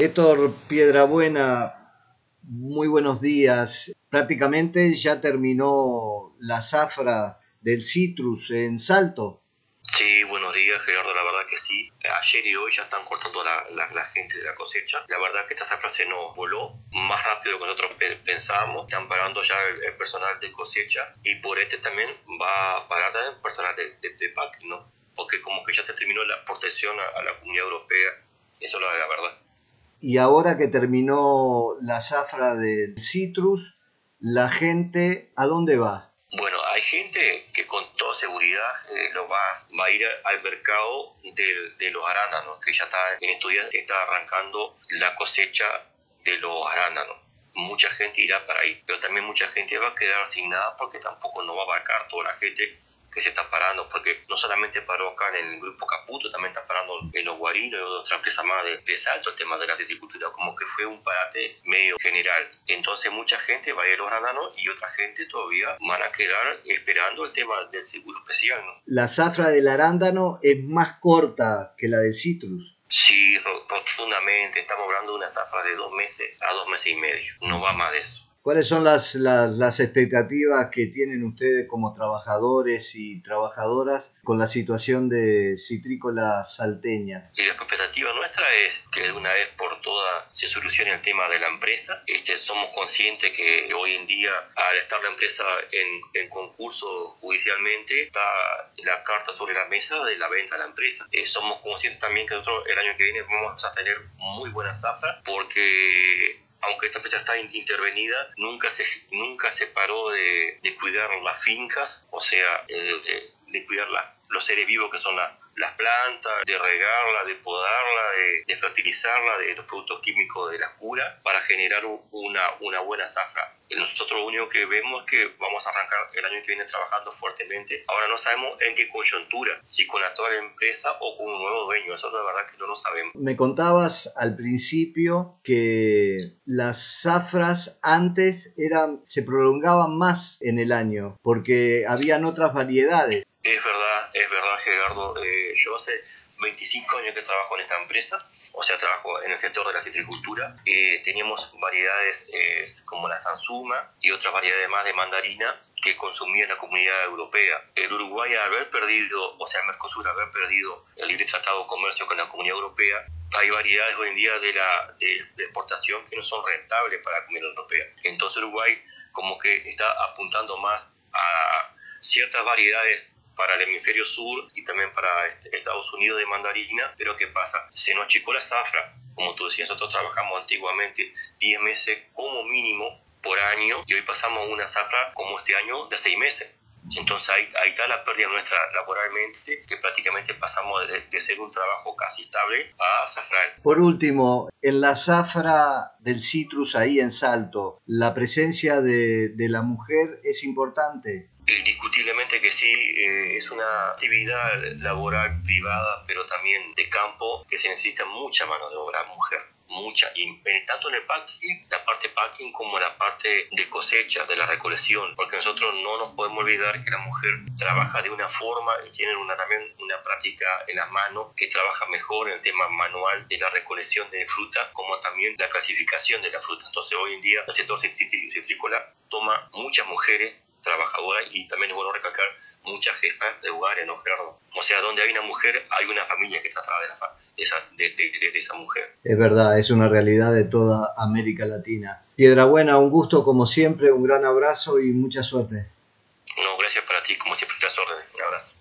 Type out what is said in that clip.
Héctor Piedrabuena, muy buenos días. Prácticamente ya terminó la zafra del citrus en Salto. Sí, buenos días Gerardo, la verdad que sí. Ayer y hoy ya están cortando la, gente de la cosecha. La verdad que esta zafra se nos voló más rápido de que nosotros pensábamos. Están parando ya el, personal de cosecha y por este también va a parar también el personal de, de, packing, ¿no? Porque como que ya se terminó la protección a, a la comunidad europea. Eso es la verdad. Y ahora que terminó la zafra del citrus, la gente, ¿a dónde va? Bueno, hay gente que con toda seguridad eh, lo va, va, a ir al mercado de, de, los arándanos, que ya está en estudiantes, está arrancando la cosecha de los arándanos. Mucha gente irá para ahí, pero también mucha gente va a quedar sin nada porque tampoco no va a abarcar toda la gente que se está parando, porque no solamente paró acá en el grupo Caputo, también está parando en los Guarinos y otra empresa más de, Salto, el tema de la citricultura, como que fue un parate medio general. Entonces mucha gente va a ir a los arándanos y otra gente todavía van a quedar esperando el tema del seguro especial. ¿no? La zafra del arándano es más corta que la del citrus. Sí, rotundamente. Estamos hablando de una zafra de dos meses a dos meses y medio. No va más de eso. ¿Cuáles son las, las, expectativas que tienen ustedes como trabajadores y trabajadoras con la situación de citrícola salteña? Y la expectativa nuestra es que de una vez por todas se solucione el tema de la empresa. Este, somos conscientes que hoy en día, al estar la empresa en, en concurso judicialmente, está la carta sobre la mesa de la venta a la empresa. Eh, somos conscientes también que nosotros el año que viene vamos a tener muy buena zafra porque aunque esta empresa está intervenida, nunca se, nunca se paró de, cuidar las fincas, o sea, eh, de, cuidar los seres vivos que son las plantas, de regarla, de podarla, de, de, fertilizarla, de los productos químicos de la cura, para generar una, una buena zafra. Nosotros lo único que vemos es que vamos a arrancar el año que viene trabajando fuertemente. Ahora no sabemos en qué coyuntura, si con la actual empresa o con un nuevo dueño. Eso la verdad que no lo sabemos. Me contabas al principio que las zafras antes eran, se prolongaban más en el año porque habían otras variedades. Es verdad, es verdad Gerardo. Eh, yo hace 25 años que trabajo en esta empresa o sea, trabajo en el sector de la citricultura. Eh, teníamos variedades eh, como la Sansuma y otras variedades más de mandarina que consumía la comunidad europea. El Uruguay, al haber perdido, o sea, Mercosur, al haber perdido el libre tratado de comercio con la comunidad europea, hay variedades hoy en día de, la, de, de exportación que no son rentables para la comunidad europea. Entonces Uruguay como que está apuntando más a ciertas variedades para el hemisferio sur y también para este, Estados Unidos de mandarina, pero ¿qué pasa? Se nos achicó la zafra, como tú decías, nosotros trabajamos antiguamente 10 meses como mínimo por año y hoy pasamos una zafra como este año de 6 meses. Entonces ahí, ahí, está la pérdida nuestra laboralmente, que prácticamente pasamos de, ser un trabajo casi estable a zafrar. Por último, en la zafra del citrus ahí en Salto, ¿la presencia de, de la mujer es importante? Indiscutiblemente que sí, eh, es una actividad laboral privada, pero también de campo, que se necesita mucha mano de obra mujer mucha, y tanto en el packing, la parte packing como la parte de cosecha, de la recolección, porque nosotros no nos podemos olvidar que la mujer trabaja de una forma y tiene una, también una práctica en las manos que trabaja mejor en el tema manual de la recolección de fruta, como también la clasificación de la fruta. Entonces hoy en día el sector citrícola toma muchas mujeres trabajadora y también es bueno recalcar muchas jefas de hogares, ¿no, Gerardo? O sea, donde hay una mujer, hay una familia que está atrás de, la, de, esa, de, esa mujer. Es verdad, es una realidad de toda América Latina. Piedra Buena, un gusto como siempre, un gran abrazo y mucha suerte. No, gracias para ti, como siempre, las órdenes. Un abrazo.